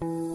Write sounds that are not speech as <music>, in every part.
Thank you.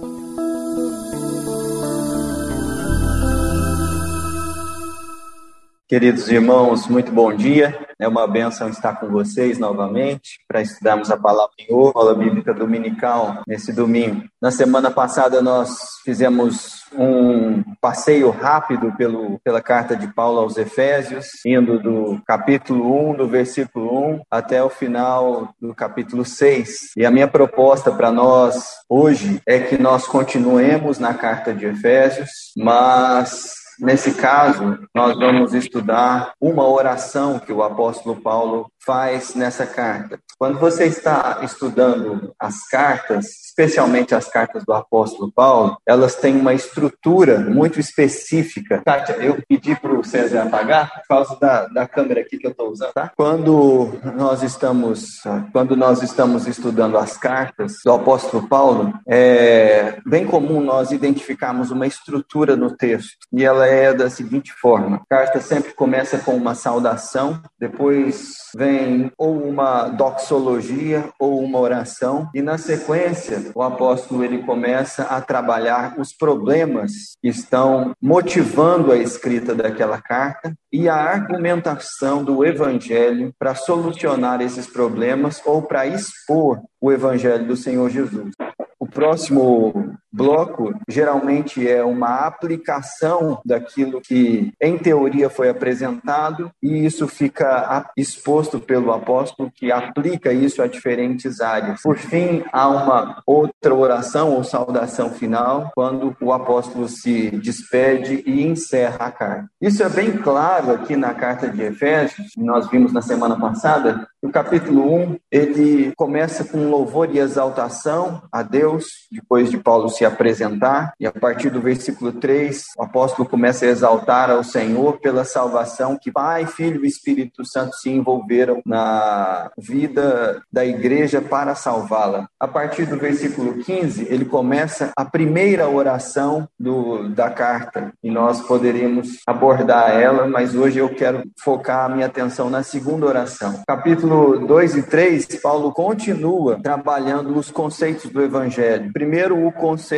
Queridos irmãos, muito bom dia. É uma benção estar com vocês novamente para estudarmos a palavra Senhor, a aula bíblica dominical nesse domingo. Na semana passada nós fizemos um passeio rápido pelo, pela carta de Paulo aos Efésios, indo do capítulo 1, do versículo 1 até o final do capítulo 6. E a minha proposta para nós hoje é que nós continuemos na carta de Efésios, mas Nesse caso, nós vamos estudar uma oração que o apóstolo Paulo faz nessa carta. Quando você está estudando as cartas, especialmente as cartas do apóstolo Paulo, elas têm uma estrutura muito específica. Kátia, eu pedi para o César apagar por causa da, da câmera aqui que eu estou usando, tá? Quando nós estamos, quando nós estamos estudando as cartas do apóstolo Paulo, é bem comum nós identificarmos uma estrutura no texto. E ela é da seguinte forma: a carta sempre começa com uma saudação, depois vem ou uma doxologia ou uma oração, e na sequência o apóstolo ele começa a trabalhar os problemas que estão motivando a escrita daquela carta e a argumentação do evangelho para solucionar esses problemas ou para expor o evangelho do Senhor Jesus. O próximo bloco geralmente é uma aplicação daquilo que em teoria foi apresentado e isso fica exposto pelo apóstolo que aplica isso a diferentes áreas. Por fim, há uma outra oração ou saudação final quando o apóstolo se despede e encerra a carta. Isso é bem claro aqui na carta de Efésios, nós vimos na semana passada, no capítulo 1, ele começa com louvor e exaltação a Deus, depois de Paulo se apresentar, e a partir do versículo 3, o apóstolo começa a exaltar ao Senhor pela salvação que Pai, Filho e Espírito Santo se envolveram na vida da igreja para salvá-la. A partir do versículo 15, ele começa a primeira oração do, da carta, e nós poderíamos abordar ela, mas hoje eu quero focar a minha atenção na segunda oração. Capítulo 2 e 3, Paulo continua trabalhando os conceitos do evangelho. Primeiro, o conceito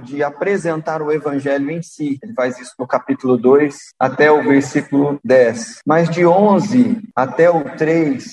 de apresentar o evangelho em si. Ele faz isso no capítulo 2 até o versículo 10. Mas de 11 até o 3,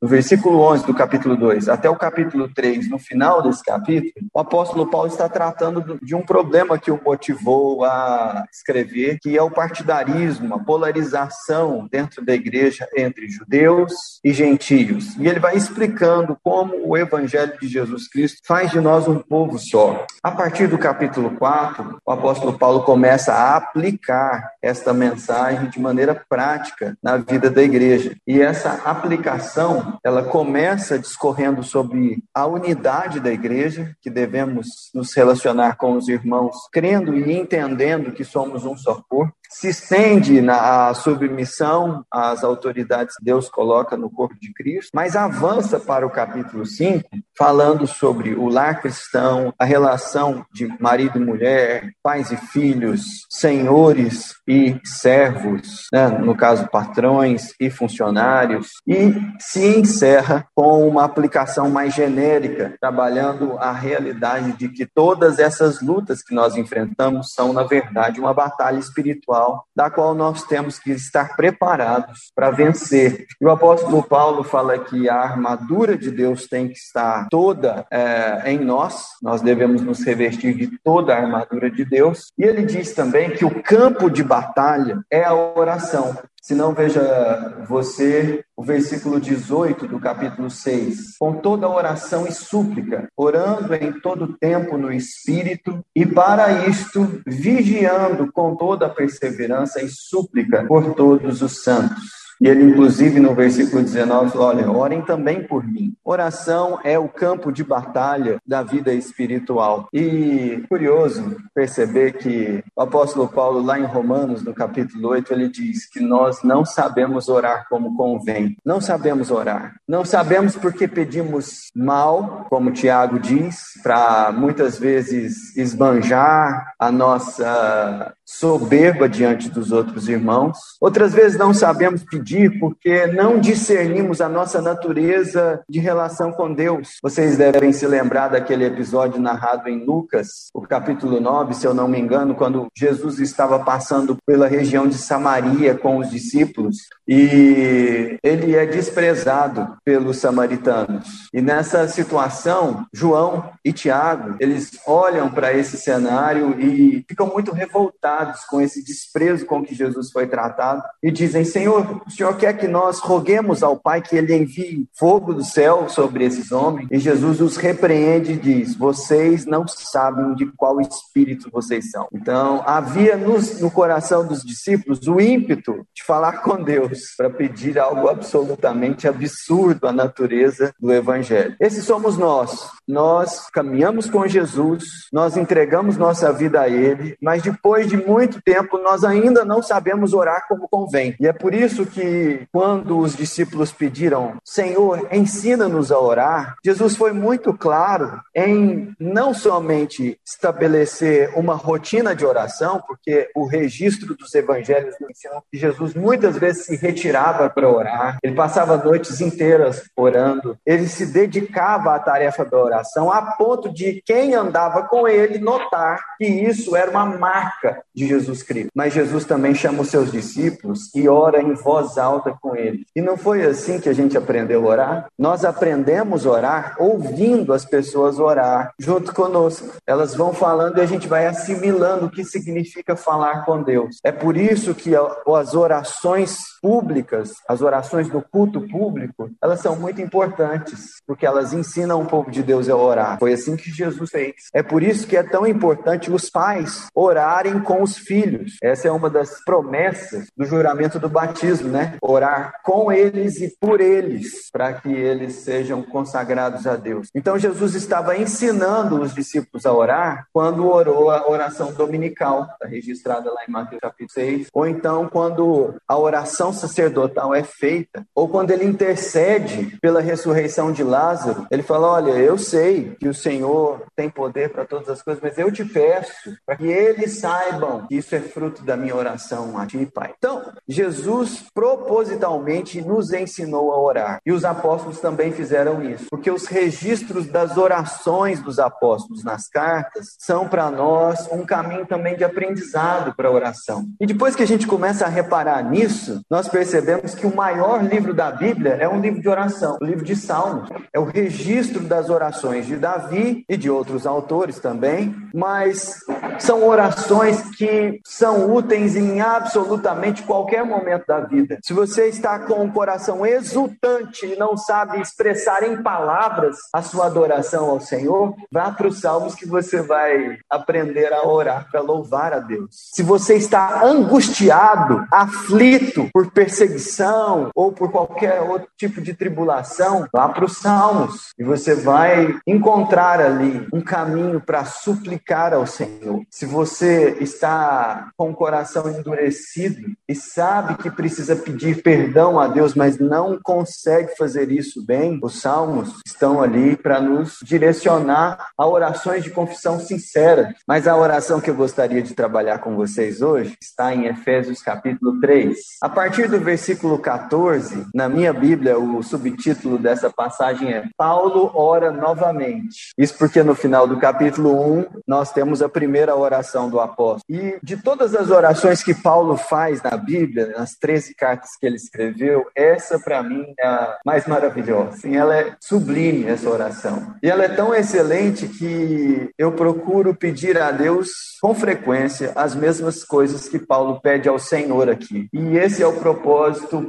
do versículo 11 do capítulo 2 até o capítulo 3, no final desse capítulo, o apóstolo Paulo está tratando de um problema que o motivou a escrever, que é o partidarismo, a polarização dentro da igreja entre judeus e gentios. E ele vai explicando como o evangelho de Jesus Cristo faz de nós um povo só. A partir do capítulo 4, o apóstolo Paulo começa a aplicar esta mensagem de maneira prática na vida da igreja. E essa aplicação, ela começa discorrendo sobre a unidade da igreja, que devemos nos relacionar com os irmãos, crendo e entendendo que somos um só corpo se estende na submissão às autoridades que Deus coloca no corpo de Cristo, mas avança para o capítulo 5, falando sobre o lar cristão, a relação de marido e mulher, pais e filhos, senhores e servos, né? no caso, patrões e funcionários, e se encerra com uma aplicação mais genérica, trabalhando a realidade de que todas essas lutas que nós enfrentamos são, na verdade, uma batalha espiritual da qual nós temos que estar preparados para vencer. E o apóstolo Paulo fala que a armadura de Deus tem que estar toda é, em nós, nós devemos nos revestir de toda a armadura de Deus. E ele diz também que o campo de batalha é a oração. Se não, veja você o versículo 18 do capítulo 6. Com toda oração e súplica, orando em todo tempo no Espírito, e para isto, vigiando com toda perseverança e súplica por todos os santos. E ele, inclusive, no versículo 19, olha, orem também por mim. Oração é o campo de batalha da vida espiritual. E curioso perceber que o apóstolo Paulo, lá em Romanos, no capítulo 8, ele diz que nós não sabemos orar como convém. Não sabemos orar. Não sabemos porque pedimos mal, como Tiago diz, para muitas vezes esbanjar a nossa soberba diante dos outros irmãos. Outras vezes não sabemos pedir pedir porque não discernimos a nossa natureza de relação com Deus. Vocês devem se lembrar daquele episódio narrado em Lucas, o capítulo 9, se eu não me engano, quando Jesus estava passando pela região de Samaria com os discípulos e ele é desprezado pelos samaritanos. E nessa situação, João e Tiago, eles olham para esse cenário e ficam muito revoltados com esse desprezo com que Jesus foi tratado e dizem: Senhor, o Senhor quer que nós roguemos ao Pai que ele envie fogo do céu sobre esses homens? E Jesus os repreende e diz: Vocês não sabem de qual espírito vocês são. Então, havia nos, no coração dos discípulos o ímpeto de falar com Deus para pedir algo absolutamente absurdo à natureza do Evangelho. Esses somos nós. Nós caminhamos com Jesus, nós entregamos nossa vida a Ele, mas depois de muito tempo nós ainda não sabemos orar como convém. E é por isso que, quando os discípulos pediram, Senhor, ensina-nos a orar, Jesus foi muito claro em não somente estabelecer uma rotina de oração, porque o registro dos evangelhos nos ensinam que Jesus muitas vezes se retirava para orar, ele passava noites inteiras orando, ele se dedicava à tarefa da oração, a ponto de quem andava com ele notar que isso era uma marca de Jesus Cristo. Mas Jesus também chama os seus discípulos e ora em voz alta com eles. E não foi assim que a gente aprendeu a orar? Nós aprendemos a orar ouvindo as pessoas orar junto conosco. Elas vão falando e a gente vai assimilando o que significa falar com Deus. É por isso que as orações públicas, as orações do culto público, elas são muito importantes, porque elas ensinam o povo de Deus a orar. Foi assim que Jesus fez. É por isso que é tão importante os pais orarem com os filhos. Essa é uma das promessas do juramento do batismo, né? Orar com eles e por eles, para que eles sejam consagrados a Deus. Então Jesus estava ensinando os discípulos a orar quando orou a oração dominical, está registrada lá em Mateus capítulo 6, ou então quando a oração sacerdotal é feita, ou quando ele intercede pela ressurreição de Lázaro, ele fala: Olha, eu sei que o Senhor tem poder para todas as coisas, mas eu te peço para que eles saibam que isso é fruto da minha oração a ti, Pai. Então, Jesus propositalmente nos ensinou a orar, e os apóstolos também fizeram isso, porque os registros das orações dos apóstolos nas cartas são para nós um caminho também de aprendizado para a oração. E depois que a gente começa a reparar nisso, nós percebemos que o maior livro da Bíblia é um livro de oração, o livro de Salmos. É o registro das orações de Davi e de outros autores também, mas são orações que são úteis em absolutamente qualquer momento da vida. Se você está com o coração exultante e não sabe expressar em palavras a sua adoração ao Senhor, vá para os Salmos que você vai aprender a orar para louvar a Deus. Se você está angustiado, aflito por perseguição ou por qualquer outro tipo de tribulação, vá para os Salmos e você vai encontrar ali um caminho para suplicar ao Senhor. Se você está com o coração endurecido e sabe que precisa pedir perdão a Deus, mas não consegue fazer isso bem, os Salmos estão ali para nos direcionar a orações de confissão sincera. Mas a oração que eu gostaria de trabalhar com vocês hoje está em Efésios capítulo 3. A partir do versículo 14, na minha Bíblia, o subtítulo dessa passagem é Paulo ora novamente. Isso porque no final do capítulo 1 nós temos a primeira oração do apóstolo. E de todas as orações que Paulo faz na Bíblia, nas 13 cartas que ele escreveu, essa para mim é a mais maravilhosa. Assim, ela é sublime essa oração. E ela é tão excelente que eu procuro pedir a Deus com frequência as mesmas coisas que Paulo pede ao Senhor aqui. E esse é o propósito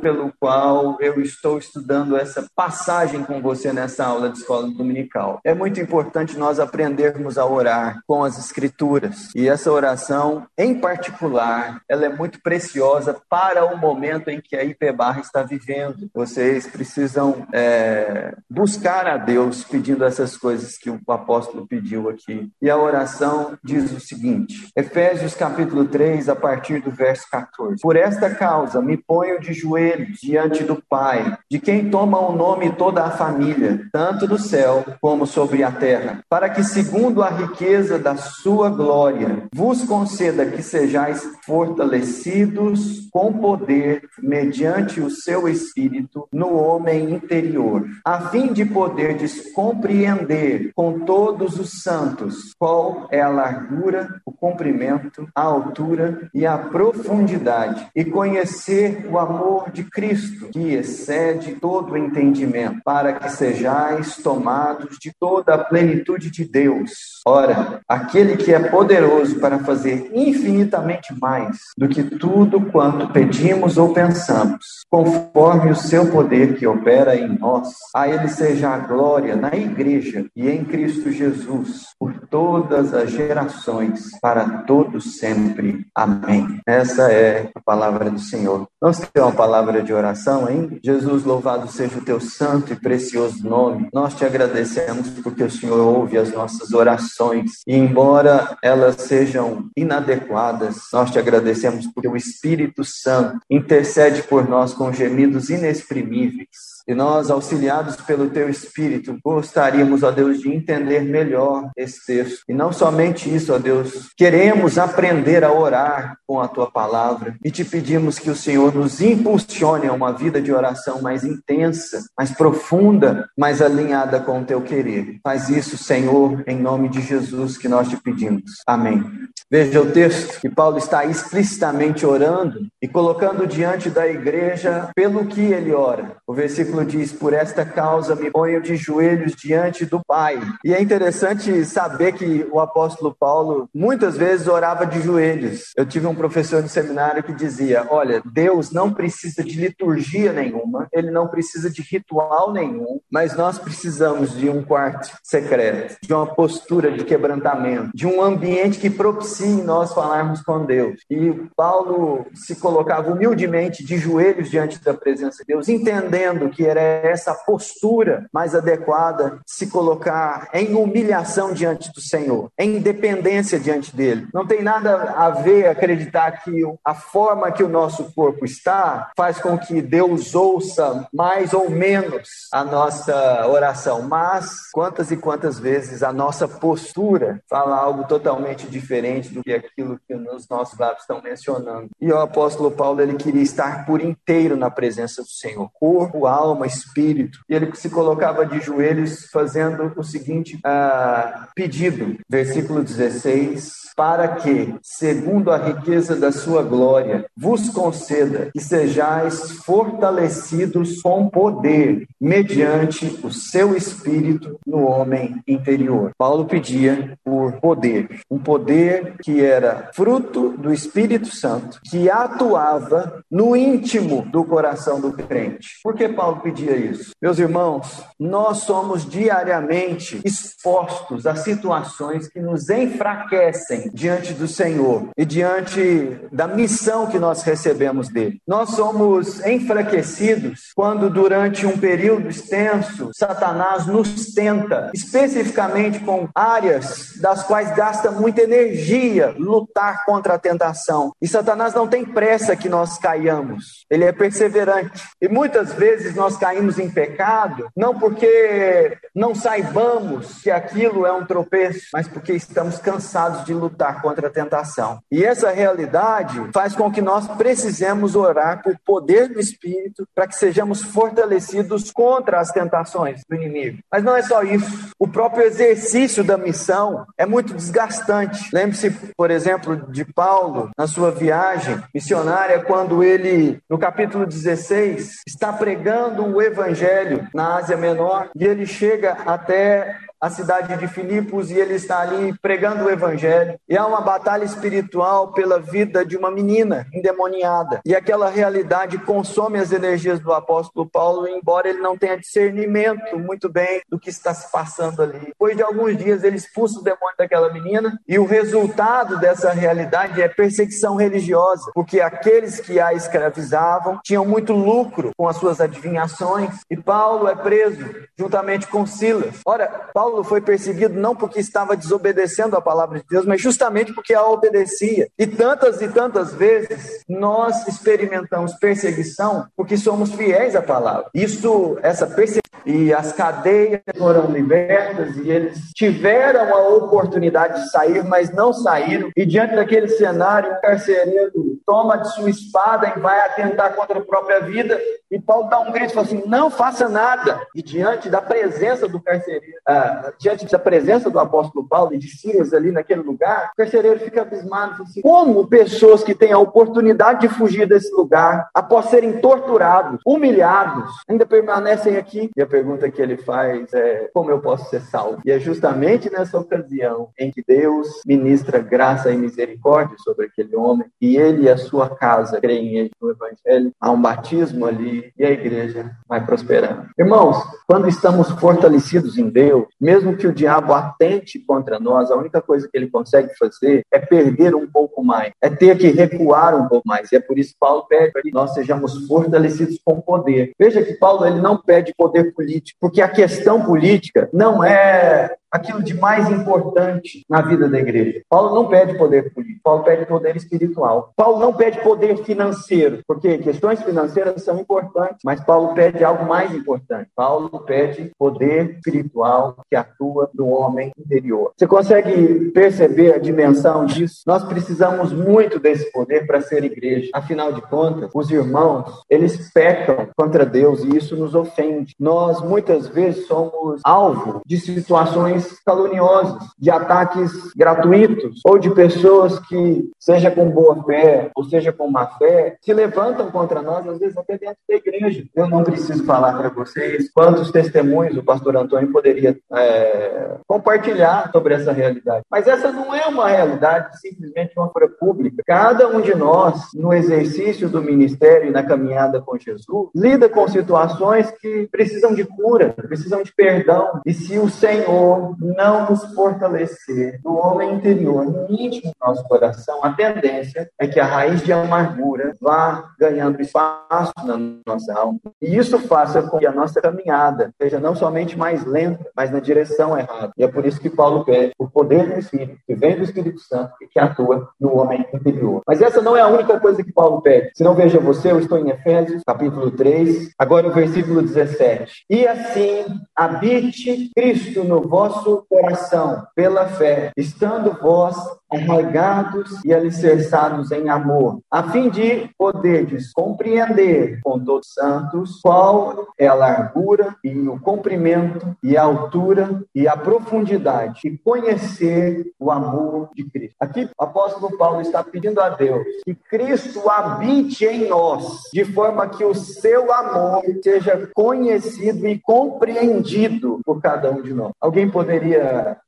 pelo qual eu estou estudando essa passagem com você nessa aula de escola dominical. É muito importante nós aprendermos a orar com as escrituras. E essa oração, em particular, ela é muito preciosa para o momento em que a IP Barra está vivendo. Vocês precisam é, buscar a Deus pedindo essas coisas que o apóstolo pediu aqui. E a oração diz o seguinte: Efésios capítulo 3, a partir do verso 14. Por esta causa me ponho de joelhos diante do Pai, de quem toma o nome toda a família, tanto do céu como sobre a terra, para que, segundo a riqueza da sua glória, vos conceda que sejais fortalecidos com poder mediante o seu espírito no homem interior, a fim de poderdes compreender com todos os santos qual é a largura, o comprimento, a altura e a profundidade, e conhecer o amor de Cristo, que excede todo entendimento, para que sejais tomados de toda a plenitude de Deus. Ora, aquele que é poderoso para fazer infinitamente mais do que tudo quanto pedimos ou pensamos, conforme o seu poder que opera em nós, a ele seja a glória na igreja e em Cristo Jesus, por todas as gerações, para todos sempre. Amém. Essa é a palavra do Senhor. Vamos ter uma palavra de oração, hein? Jesus, louvado seja o teu santo e precioso nome. Nós te agradecemos porque o Senhor ouve as nossas orações e, embora elas sejam inadequadas, nós te agradecemos porque o Espírito Santo intercede por nós com gemidos inexprimíveis. E nós, auxiliados pelo Teu Espírito, gostaríamos, ó Deus, de entender melhor esse texto. E não somente isso, ó Deus, queremos aprender a orar com a Tua palavra e te pedimos que o Senhor nos impulsione a uma vida de oração mais intensa, mais profunda, mais alinhada com o Teu querer. Faz isso, Senhor, em nome de Jesus que nós te pedimos. Amém. Veja o texto que Paulo está explicitamente orando e colocando diante da igreja pelo que ele ora. O versículo diz: Por esta causa me ponho de joelhos diante do Pai. E é interessante saber que o apóstolo Paulo muitas vezes orava de joelhos. Eu tive um professor no seminário que dizia: Olha, Deus não precisa de liturgia nenhuma, ele não precisa de ritual nenhum, mas nós precisamos de um quarto secreto, de uma postura de quebrantamento, de um ambiente que propicia em nós falarmos com Deus. E Paulo se colocava humildemente de joelhos diante da presença de Deus, entendendo que era essa postura mais adequada, se colocar em humilhação diante do Senhor, em dependência diante dele. Não tem nada a ver acreditar que a forma que o nosso corpo está faz com que Deus ouça mais ou menos a nossa oração, mas quantas e quantas vezes a nossa postura fala algo totalmente diferente do que aquilo que os nossos lábios estão mencionando. E o apóstolo Paulo, ele queria estar por inteiro na presença do Senhor, corpo, alma, espírito. E ele se colocava de joelhos fazendo o seguinte uh, pedido, versículo 16, para que, segundo a riqueza da sua glória, vos conceda que sejais fortalecidos com poder, mediante o seu espírito no homem interior. Paulo pedia por poder, um poder que era fruto do Espírito Santo, que atuava no íntimo do coração do crente. Por que Paulo pedia isso? Meus irmãos, nós somos diariamente expostos a situações que nos enfraquecem diante do Senhor e diante da missão que nós recebemos dele. Nós somos enfraquecidos quando, durante um período extenso, Satanás nos tenta, especificamente com áreas das quais gasta muita energia lutar contra a tentação. E Satanás não tem pressa que nós caiamos, ele é perseverante. E muitas vezes nós caímos em pecado, não porque não saibamos que aquilo é um tropeço, mas porque estamos cansados de lutar contra a tentação. E essa realidade faz com que nós precisemos orar por poder do Espírito para que sejamos fortalecidos contra as tentações do inimigo. Mas não é só isso. O próprio exercício da missão é muito desgastante. Lembre-se, por exemplo, de Paulo na sua viagem missionária, quando ele, no capítulo 16, está pregando o evangelho na Ásia Menor e ele chega até a cidade de Filipos e ele está ali pregando o evangelho. E há uma batalha espiritual pela vida de uma menina endemoniada. E aquela realidade consome as energias do apóstolo Paulo, embora ele não tenha discernimento muito bem do que está se passando ali. Depois de alguns dias, ele expulsa o demônio daquela menina e o resultado dessa realidade é perseguição religiosa, porque aqueles que a escravizavam tinham muito lucro com as suas adivinhações e Paulo é preso juntamente com Silas. Ora, Paulo Paulo foi perseguido não porque estava desobedecendo a palavra de Deus, mas justamente porque a obedecia. E tantas e tantas vezes nós experimentamos perseguição porque somos fiéis à palavra. Isso, essa perseguição e as cadeias foram libertas e eles tiveram a oportunidade de sair, mas não saíram. E diante daquele cenário, o carcereiro toma de sua espada e vai atentar contra a própria vida. E Paulo dá um grito e fala assim: não faça nada. E diante da presença do carcereiro, ah, diante da presença do apóstolo Paulo e de Silas ali naquele lugar, o carcereiro fica abismado. Assim, como pessoas que têm a oportunidade de fugir desse lugar, após serem torturados, humilhados, ainda permanecem aqui? E a pergunta que ele faz é: como eu posso ser salvo? E é justamente nessa ocasião em que Deus ministra graça e misericórdia sobre aquele homem e ele e a sua casa creem no Evangelho. Há um batismo ali e a igreja vai prosperando. Irmãos, quando estamos fortalecidos em Deus, mesmo que o diabo atente contra nós, a única coisa que ele consegue fazer é perder um pouco mais, é ter que recuar um pouco mais. E é por isso que Paulo pede que nós sejamos fortalecidos com poder. Veja que Paulo ele não pede poder político, porque a questão política não é aquilo de mais importante na vida da igreja. Paulo não pede poder político, Paulo pede poder espiritual. Paulo não pede poder financeiro, porque questões financeiras são importantes, mas Paulo pede algo mais importante. Paulo pede poder espiritual que atua no homem interior. Você consegue perceber a dimensão disso? Nós precisamos muito desse poder para ser igreja. Afinal de contas, os irmãos, eles pecam contra Deus e isso nos ofende. Nós muitas vezes somos alvo de situações caluniosos, de ataques gratuitos, ou de pessoas que, seja com boa fé, ou seja com má fé, se levantam contra nós, às vezes até dentro da igreja. Eu não preciso falar para vocês quantos testemunhos o pastor Antônio poderia é, compartilhar sobre essa realidade. Mas essa não é uma realidade simplesmente uma fora pública. Cada um de nós, no exercício do ministério e na caminhada com Jesus, lida com situações que precisam de cura, precisam de perdão. E se o Senhor não nos fortalecer no homem interior, no íntimo do nosso coração, a tendência é que a raiz de amargura vá ganhando espaço na nossa alma. E isso faça com que a nossa caminhada seja não somente mais lenta, mas na direção errada. E é por isso que Paulo pede o poder do Espírito, que vem do Espírito Santo e que atua no homem interior. Mas essa não é a única coisa que Paulo pede. Se não veja você, eu estou em Efésios, capítulo 3, agora o versículo 17. E assim habite Cristo no vosso vosso coração pela fé, estando vós arraigados e alicerçados em amor, a fim de poderdes compreender com todos os santos qual é a largura e o comprimento e a altura e a profundidade e conhecer o amor de Cristo. Aqui o apóstolo Paulo está pedindo a Deus que Cristo habite em nós, de forma que o seu amor seja conhecido e compreendido por cada um de nós. Alguém poderia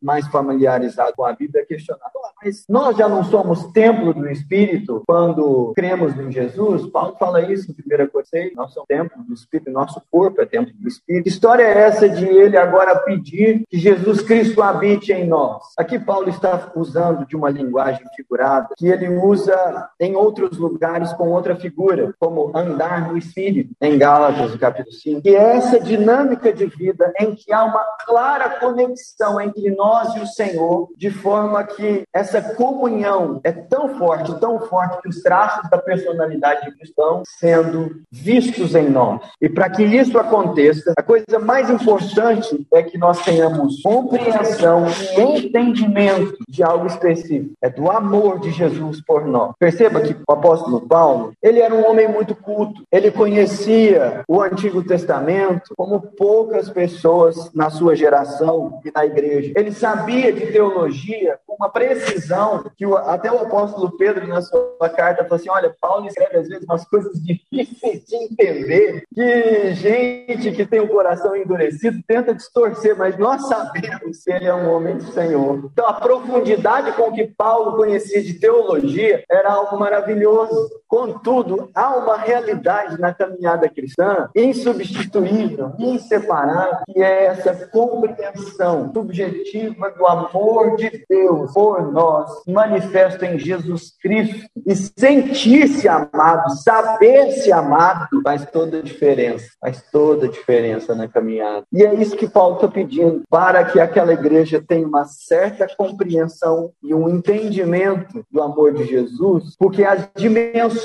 mais familiarizado com a Bíblia questionar, mas nós já não somos templo do Espírito quando cremos em Jesus? Paulo fala isso em 1 Coríntios, nós somos templo do Espírito, nosso corpo é templo do Espírito. História é essa de ele agora pedir que Jesus Cristo habite em nós? Aqui Paulo está usando de uma linguagem figurada que ele usa em outros lugares com outra figura, como andar no Espírito, em Gálatas, capítulo 5. E é essa dinâmica de vida em que há uma clara conexão entre nós e o Senhor, de forma que essa comunhão é tão forte, tão forte, que os traços da personalidade de estão sendo vistos em nós. E para que isso aconteça, a coisa mais importante é que nós tenhamos compreensão e entendimento de algo específico. É do amor de Jesus por nós. Perceba que o apóstolo Paulo, ele era um homem muito culto. Ele conhecia o Antigo Testamento como poucas pessoas na sua geração e na igreja. Ele sabia de teologia com uma precisão que até o apóstolo Pedro, na sua carta, falou assim: olha, Paulo escreve às vezes umas coisas <laughs> difíceis de entender, que gente que tem o coração endurecido tenta distorcer, mas nós sabemos que ele é um homem do Senhor. Então, a profundidade com que Paulo conhecia de teologia era algo maravilhoso. Contudo, há uma realidade na caminhada cristã insubstituível, inseparável, que é essa compreensão subjetiva do amor de Deus por nós, manifesto em Jesus Cristo. E sentir-se amado, saber-se amado, faz toda a diferença. Faz toda a diferença na caminhada. E é isso que Paulo está pedindo, para que aquela igreja tenha uma certa compreensão e um entendimento do amor de Jesus, porque as dimensões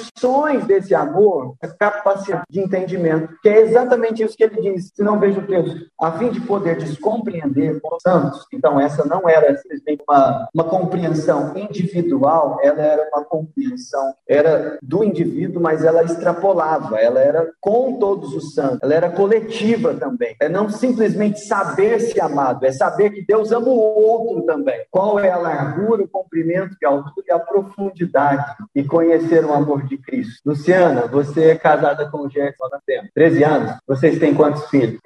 desse amor, a capacidade de entendimento, que é exatamente isso que ele diz, se não vejo o texto, a fim de poder descompreender os santos. Então, essa não era simplesmente uma, uma compreensão individual, ela era uma compreensão, era do indivíduo, mas ela extrapolava, ela era com todos os santos, ela era coletiva também. É não simplesmente saber se amado, é saber que Deus ama o outro também. Qual é a largura, o comprimento, a altura e a profundidade e conhecer o amor Cristo. Luciana, você é casada com o Gerson há tempo. 13 anos. Vocês têm quantos filhos?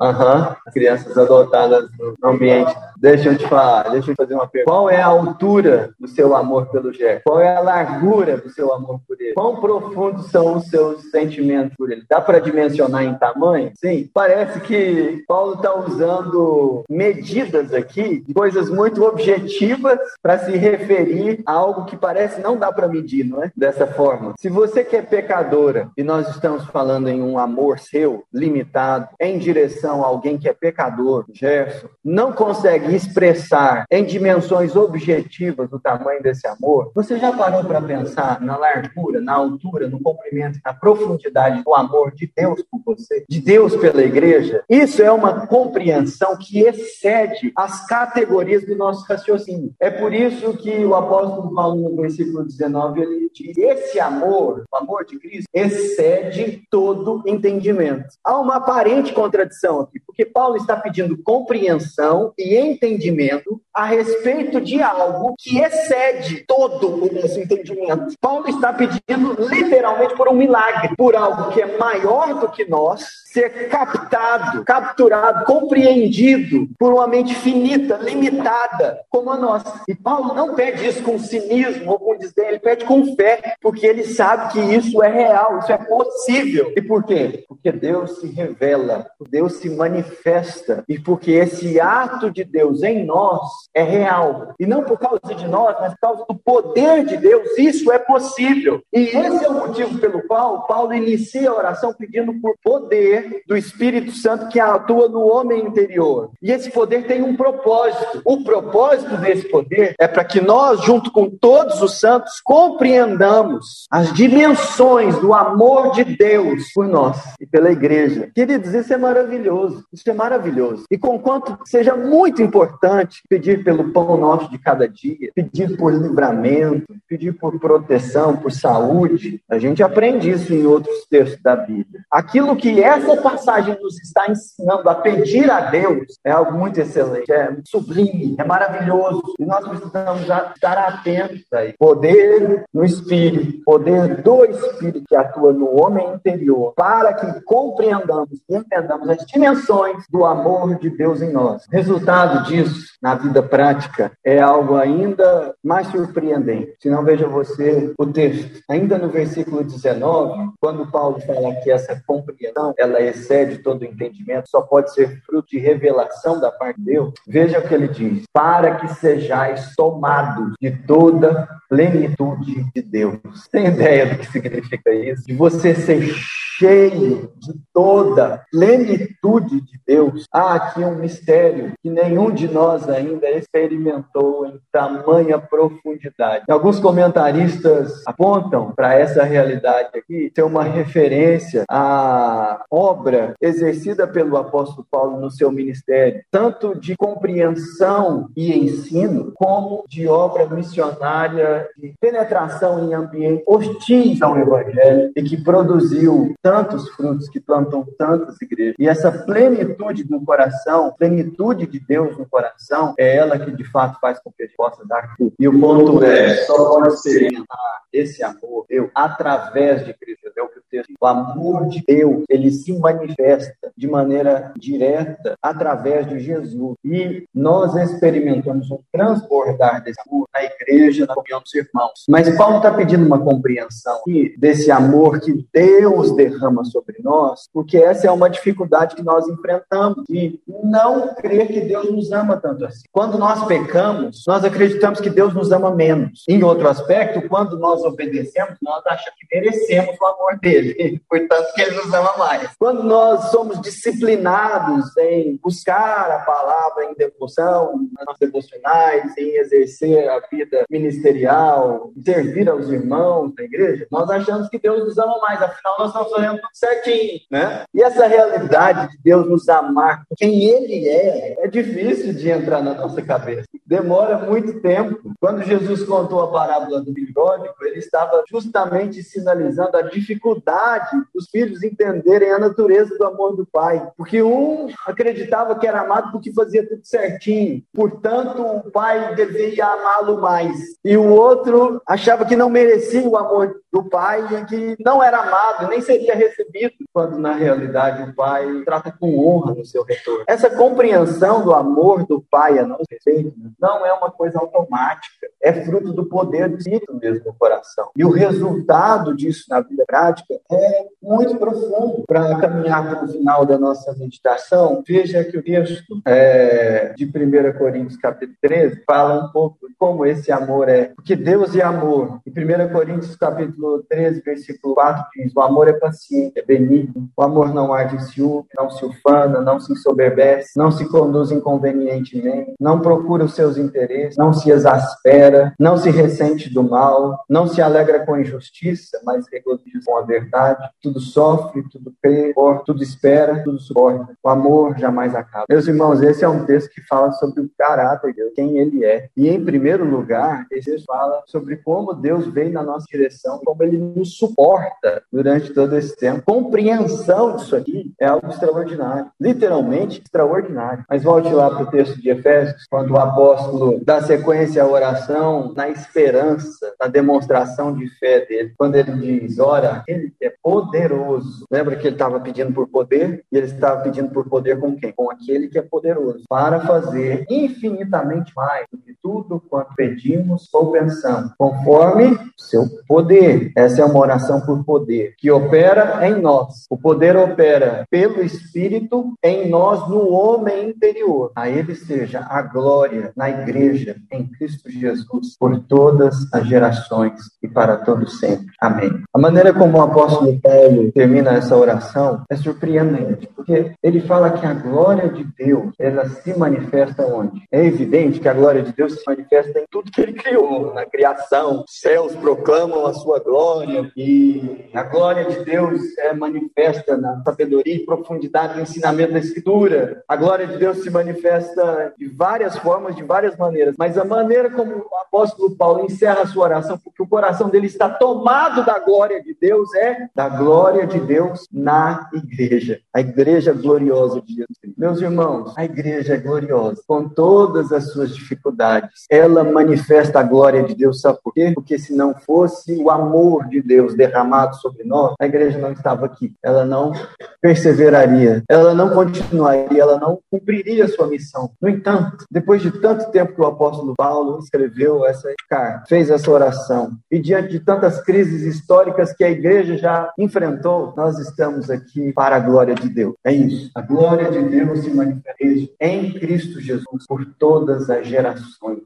Aham. Uhum. Crianças adotadas no ambiente. Deixa eu te falar, deixa eu fazer uma pergunta. Qual é a altura do seu amor pelo Gerson? Qual é a largura do seu amor por ele? Quão profundos são os seus sentimentos por ele? Dá para dimensionar em tamanho? Sim. Parece que Paulo está usando medidas aqui, coisas muito objetivas para se referir a algo que parece não dá para medir, não é? Dessa forma. Se você que é pecadora e nós estamos falando em um amor seu limitado em direção a alguém que é pecador, Gerson, não consegue expressar em dimensões objetivas o tamanho desse amor, você já parou para pensar na largura, na altura, no comprimento, na profundidade do amor de Deus por você, de Deus pela igreja? Isso é uma compreensão que excede as categorias do nosso raciocínio. É por isso que o apóstolo Paulo, no versículo 19, ele diz: esse amor, o amor de Cristo, excede todo entendimento. Há uma aparente contradição aqui, porque Paulo está pedindo compreensão e entendimento a respeito de algo que excede todo o nosso entendimento. Paulo está pedindo literalmente por um milagre, por algo que é maior do que nós, ser captado, capturado, compreendido por uma mente finita, limitada, como a nossa. E Paulo não pede isso com cinismo ou com desdém, ele pede com fé, porque ele sabe que isso é real, isso é possível. E por quê? Porque Deus se revela, Deus se manifesta, e porque esse ato de Deus em nós é real. E não por causa de nós, mas por causa do poder de Deus, isso é possível. E esse é o motivo pelo qual Paulo inicia a oração pedindo por poder do Espírito Santo que atua no homem interior. E esse poder tem um propósito. O propósito desse poder é para que nós, junto com todos os santos, compreendamos as dimensões do amor de Deus por nós e pela igreja. Queridos, isso é maravilhoso. Isso é maravilhoso. E conquanto seja muito importante pedir pelo pão nosso de cada dia, pedir por livramento, pedir por proteção, por saúde, a gente aprende isso em outros textos da Bíblia. Aquilo que essa passagem nos está ensinando a pedir a Deus é algo muito excelente, é sublime, é maravilhoso. E nós precisamos estar atentos aí. Poder no Espírito, poder do Espírito que atua no homem interior, para que compreendamos e entendamos as dimensões do amor de Deus em nós. Resultado disso, na vida prática, é algo ainda mais surpreendente. Se não veja você o texto, ainda no versículo 19, quando Paulo fala que essa compreensão, ela excede todo entendimento, só pode ser fruto de revelação da parte de Deus. Veja o que ele diz: para que sejais tomados de toda plenitude de Deus. Tem ideia do que significa isso? De você ser cheio de toda plenitude de Deus. Há aqui um mistério que nenhum de nós ainda experimentou em tamanha profundidade. Alguns comentaristas apontam para essa realidade aqui ser uma referência à obra exercida pelo apóstolo Paulo no seu ministério, tanto de compreensão e ensino, como de obra missionária de penetração em ambientes hostis ao evangelho e que produziu tantos frutos, que plantam tantas igrejas. E essa plenitude no coração, plenitude de Deus no coração, é ela que de fato faz com que a gente possa dar fruto. E o ponto é, só pode experimentar esse amor eu através de Cristo. É o que texto. O amor de Deus, ele se manifesta de maneira direta através de Jesus. E nós experimentamos um transbordar desse amor na igreja, na comunhão dos irmãos. Mas Paulo está pedindo uma compreensão desse amor que Deus derrama sobre nós, porque essa é uma dificuldade que nós enfrentamos de não crer que Deus nos ama tanto assim. Quando nós pecamos, nós acreditamos que Deus nos ama menos. Em outro aspecto, quando nós obedecemos, nós achamos que merecemos o amor dele, <laughs> portanto que ele nos ama mais. Quando nós somos disciplinados em buscar a palavra em devoção, nas devocionais, em exercer a vida ministerial, servir aos irmãos da igreja, nós achamos que Deus nos ama mais, afinal nós estamos fazendo tudo certinho, né? E essa realidade de Deus nos amar, quem Ele é, é difícil de entrar na nossa cabeça. Demora muito tempo. Quando Jesus contou a parábola do filho ele estava justamente sinalizando a dificuldade dos filhos entenderem a natureza do amor do pai. Porque um acreditava que era amado porque fazia tudo certinho, portanto o pai deveria amá-lo mais. E o outro achava que não merecia o amor do pai e que não era amado, nem seria recebido, quando na realidade o pai trata com honra no seu retorno. Essa compreensão do amor do pai a nosso respeito não é uma coisa automática, é fruto do poder do Espírito mesmo no coração. E o resultado disso na vida prática é muito profundo. Para caminhar para o final da nossa meditação, veja que o texto é, de 1 Coríntios capítulo 13 fala um pouco de como esse amor é. Porque Deus é amor. Em 1 Coríntios capítulo 13, versículo 4 diz: O amor é paciente, é benigno, o amor não arde ciúme, não se ufana, não se ensoberbece, não se conduz inconvenientemente, não procura os seus interesses, não se exaspera, não se ressente do mal, não se alegra com a injustiça, mas regozija com a verdade, tudo sofre, tudo crê, tudo espera, tudo suporta. O amor jamais acaba. Meus irmãos, esse é um texto que fala sobre o caráter de Deus, quem ele é. E em primeiro lugar, esse texto fala sobre como Deus vem na nossa direção, como ele nos suporta durante todo esse tempo. Compreensão disso aqui é algo extraordinário, literalmente extraordinário. Mas volte lá para o texto de Efésios, quando o apóstolo dá sequência à oração na esperança, na demonstração de fé dele, quando ele diz: Ora, ele é poderoso. Lembra que ele estava pedindo por poder? E ele estava pedindo por poder com quem? Com aquele que é poderoso, para fazer infinitamente mais do que tudo quanto pedimos ou pensamos, conforme seu poder essa é uma oração por poder, que opera em nós. O poder opera pelo Espírito em nós, no homem interior. A Ele seja a glória na igreja, em Cristo Jesus, por todas as gerações e para todos sempre. Amém. A maneira como o apóstolo Paulo termina essa oração é surpreendente, porque ele fala que a glória de Deus, ela se manifesta onde? É evidente que a glória de Deus se manifesta em tudo que ele criou, na criação. Os céus proclamam a sua glória e a glória de Deus é manifesta na sabedoria e profundidade do ensinamento da Escritura. A glória de Deus se manifesta de várias formas, de várias maneiras, mas a maneira como o apóstolo Paulo encerra a sua oração, porque o coração dele está tomado da glória de Deus, é da glória de Deus na igreja, a igreja gloriosa de Jesus. Meus irmãos, a igreja é gloriosa, com todas as suas dificuldades. Ela manifesta a glória de Deus, sabe por quê? Porque se não fosse o amor de Deus derramado sobre nós, a igreja não estava aqui. Ela não perseveraria, ela não continuaria, ela não cumpriria sua missão. No entanto, depois de tanto tempo que o apóstolo Paulo escreveu essa carta, fez essa oração, e diante de tantas crises históricas que a igreja já enfrentou, nós estamos aqui para a glória de Deus. É isso. A glória de Deus se manifesta em Cristo Jesus por todas as gerações.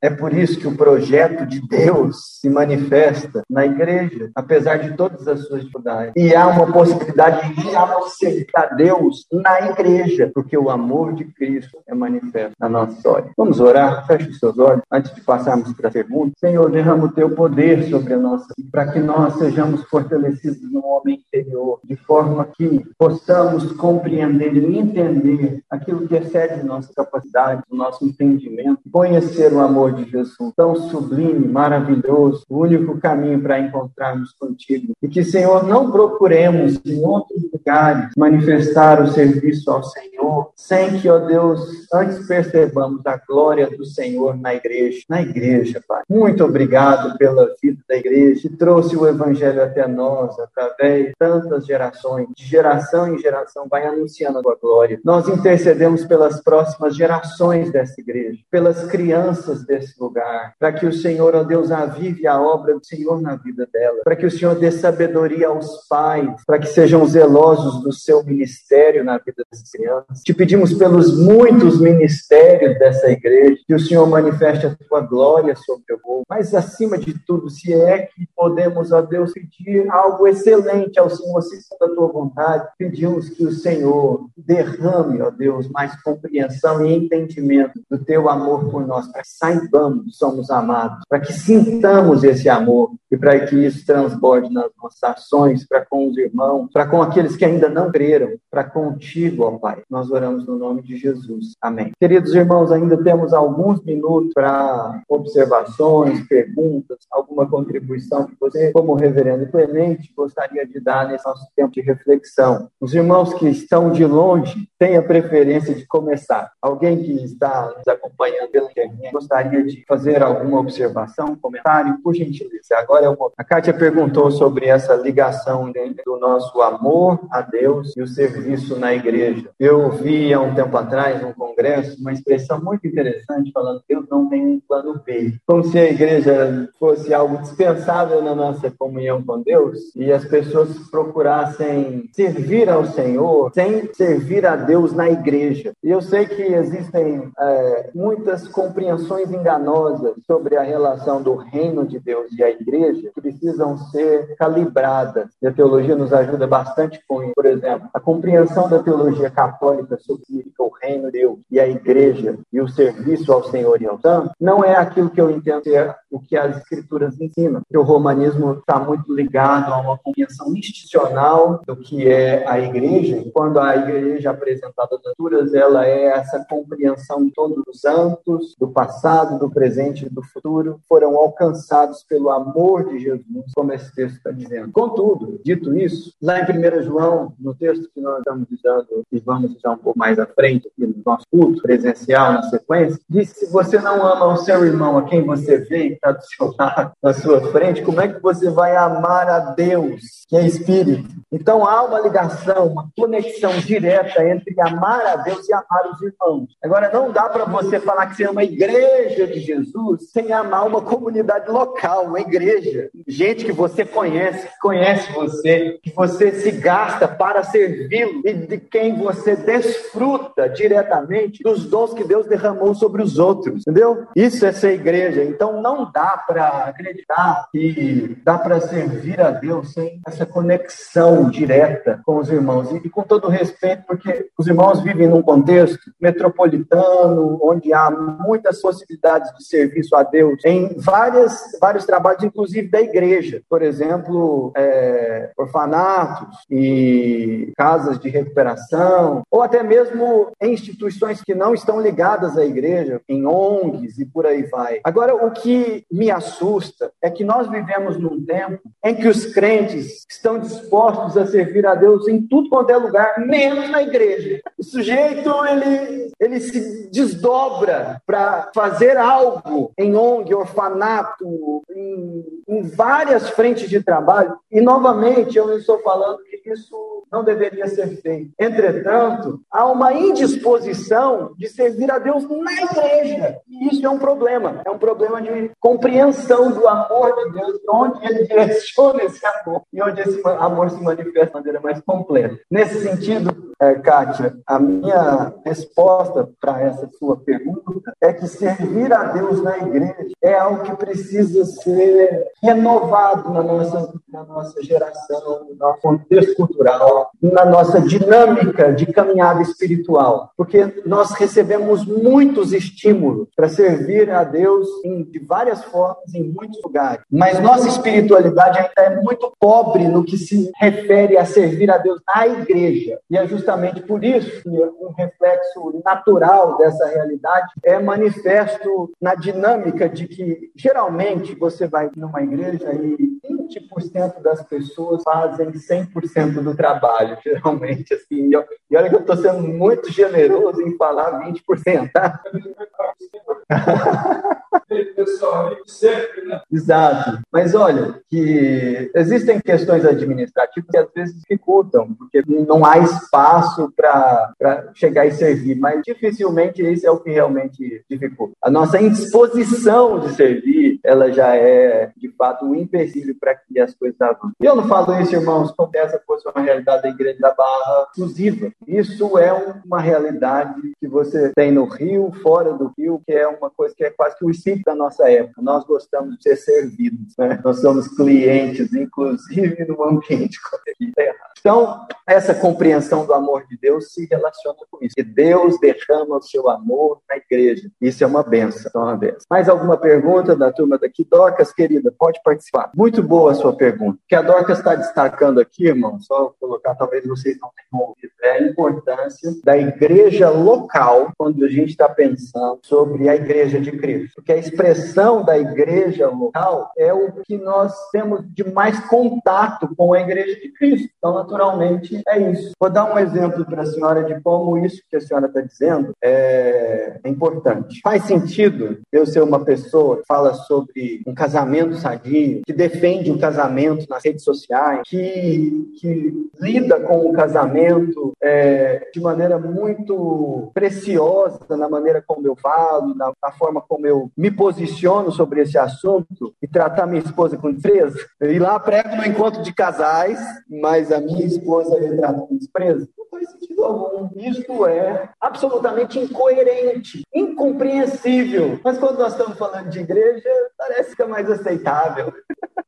É por isso que o projeto de Deus se manifesta na igreja, apesar de todas as suas dificuldades. E há uma possibilidade de acertar Deus na igreja, porque o amor de Cristo é manifesto na nossa história. Vamos orar? Feche os seus olhos antes de passarmos para a pergunta. Senhor, derrama o teu poder sobre a nossa para que nós sejamos fortalecidos no homem interior, de forma que possamos compreender e entender aquilo que excede nossa capacidade, nosso entendimento, conhecer o amor de Jesus, tão sublime, maravilhoso, o único caminho para encontrarmos contigo. E que, Senhor, não procuremos em outros lugares manifestar o serviço ao Senhor, sem que, ó Deus, antes percebamos a glória do Senhor na igreja, na igreja, Pai. Muito obrigado pela vida da igreja, que trouxe o Evangelho até nós, através de tantas gerações, de geração em geração, vai anunciando a tua glória. Nós intercedemos pelas próximas gerações dessa igreja, pelas crianças desse lugar, para que o Senhor, ó Deus, avive a obra do Senhor na vida dela, para que o Senhor dê sabedoria aos pais, para que sejam zelosos do seu ministério na vida das crianças. Te pedimos pelos muitos ministérios dessa igreja, que o Senhor manifeste a tua glória sobre o povo, mas acima de tudo, se é que podemos, ó Deus, pedir algo excelente ao Senhor, segundo a tua vontade, pedimos que o Senhor derrame, ó Deus, mais compreensão e entendimento do teu amor por nós, para que saibamos que somos amados, para que sintamos esse amor e para que isso transborde nas nossas ações, para com os irmãos, para com aqueles que ainda não creram, para contigo, ó Pai. Nós oramos no nome de Jesus. Amém. Queridos irmãos, ainda temos alguns minutos para observações, perguntas, alguma contribuição que você, como reverendo Clemente, gostaria de dar nesse nosso tempo de reflexão. Os irmãos que estão de longe têm a preferência de começar. Alguém que está nos acompanhando pela internet gostaria de fazer alguma observação, comentário, por gentileza. Agora A Kátia perguntou sobre essa ligação do nosso amor a Deus e o serviço na igreja. Eu vi há um tempo atrás, num congresso, uma expressão muito interessante falando Deus não tem um plano B. Como se a igreja fosse algo dispensável na nossa comunhão com Deus e as pessoas procurassem servir ao Senhor sem servir a Deus na igreja. E eu sei que existem é, muitas compreensões enganosas sobre a relação do reino de Deus e a igreja que precisam ser calibradas. E a teologia nos ajuda bastante com isso. Por exemplo, a compreensão da teologia católica sobre o reino de Deus e a igreja e o serviço ao Senhor e ao Santo não é aquilo que eu entendo ser o que as escrituras ensinam. o romanismo está muito ligado a uma compreensão institucional do que é a igreja. Quando a igreja é apresentada nas escrituras, ela é essa compreensão de todos os santos, do passado, do presente e do futuro, foram alcançados pelo amor de Jesus, como esse texto está dizendo. Contudo, dito isso, lá em 1 João, no texto que nós estamos usando e vamos usar um pouco mais à frente aqui no nosso culto presencial, na sequência, diz se você não ama o seu irmão, a quem você vê, está do seu lado, na sua frente, como é que você vai amar a Deus, que é Espírito? Então há uma ligação, uma conexão direta entre amar a Deus e amar os irmãos. Agora, não dá para você falar que você ama a igreja de Jesus sem amar uma comunidade local, uma igreja. Gente que você conhece, que conhece você, que você se gasta para servi-lo e de quem você desfruta diretamente dos dons que Deus derramou sobre os outros. Entendeu? Isso é ser igreja. Então, não dá para acreditar que dá para servir a Deus sem essa conexão direta com os irmãos. E com todo respeito, porque os irmãos vivem num contexto metropolitano, onde há muitas possibilidades de serviço a Deus em várias, vários trabalhos, inclusive da igreja. Por exemplo, é, orfanatos e casas de recuperação, ou até mesmo em instituições que não estão ligadas à igreja, em ONGs e por aí vai. Agora, o que me assusta é que nós vivemos num tempo em que os crentes estão dispostos a servir a Deus em tudo quanto é lugar, menos na igreja. O sujeito, ele, ele se desdobra para fazer algo em ONG, orfanato, em, em várias frentes de trabalho. E, novamente, eu estou falando que isso não deveria ser feito. Entretanto, há uma indisposição de servir a Deus na igreja. E isso é um problema. É um problema de compreensão do amor de Deus, de onde ele <laughs> direciona esse amor e onde esse amor se manifesta de maneira mais completa. Nesse sentido, é, Kátia, a minha resposta para essa sua pergunta é que servir a Deus na igreja é algo que precisa ser renovado na nossa, na nossa geração, no nosso contexto cultural, na nossa dinâmica de caminhada espiritual, porque nós recebemos muitos estímulos para servir a Deus em, de várias formas, em muitos lugares, mas nossa espiritualidade ainda é muito pobre no que se refere a servir a Deus na igreja, e é justamente por isso que um reflexo natural dessa realidade é manifesto na dinâmica de que geralmente você vai numa igreja e 20% das pessoas fazem 100% do trabalho, <laughs> geralmente, assim. E olha que eu estou sendo muito generoso em falar 20%, tá? <laughs> Exato. Mas olha, que existem questões administrativas que às vezes dificultam, porque não há espaço para chegar e servir, mas dificilmente isso é o que realmente dificulta. A nossa indisposição de servir, ela já é, de fato, um empecilho para que as coisas avancem. E eu não falo isso, irmãos, como essa fosse uma realidade da Igreja da Barra exclusiva. Isso é uma realidade que você tem no Rio, fora do Rio, que é uma coisa que é quase que o espírito da nossa época. Nós gostamos de ser servidos, né? Nós somos clientes, inclusive no ambiente Então, essa compreensão do amor de Deus se relaciona com isso. Que Deus derrama o seu amor na igreja. Isso é uma benção. É uma benção. Mais alguma pergunta da turma daqui? Dorcas, querida, pode participar. Muito boa a sua pergunta. O que a Dorcas está destacando aqui, irmão, só colocar, talvez vocês não tenham ouvido, é a importância da igreja local quando a gente está pensando sobre a igreja de Cristo. Porque a expressão da igreja local é o que nós temos de mais contato com a igreja de Cristo. Então, naturalmente, é isso. Vou dar um exemplo para a senhora de como isso que a senhora está dizendo é importante. Faz sentido eu ser uma pessoa que fala sobre um casamento sadio, que defende o casamento nas redes sociais, que, que lida com o casamento é, de maneira muito preciosa na maneira como eu falo, na, na forma como eu me posiciono sobre esse assunto e tratar minha esposa com desprezo. E lá prego no encontro de casais, mas a minha esposa me trata com desprezo. Não faz sentido algum. Isso é absolutamente incoerente, incompreensível. Mas quando nós estamos falando de igreja, parece que é mais aceitável.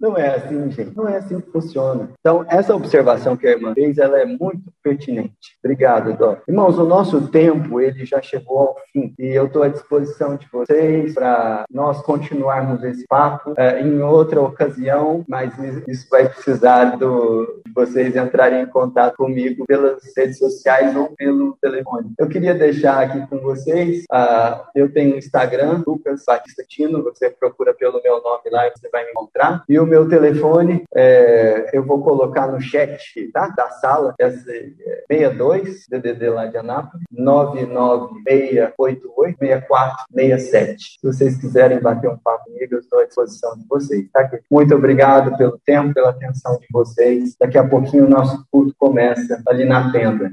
Não é assim, gente. Não é assim que funciona. Então, essa observação que a irmã fez, ela é muito pertinente. Obrigado, Dó. Irmãos, o nosso tempo, ele já chegou ao fim. E eu estou à disposição de vocês para nós continuarmos esse papo é, em outra ocasião, mas isso vai precisar do, de vocês entrarem em contato comigo pelas redes sociais ou pelo telefone. Eu queria deixar aqui com vocês, uh, eu tenho Instagram, Lucas Batista Tino, você procura pelo meu nome lá e você vai me encontrar. E o meu telefone, é, eu vou colocar no chat tá? da sala, é 62, DDD lá de Anápolis, 99688-6467. Se vocês quiserem bater um papo comigo, eu estou à disposição de vocês. Tá? Muito obrigado pelo tempo, pela atenção de vocês. Daqui a pouquinho o nosso culto começa ali na tenda.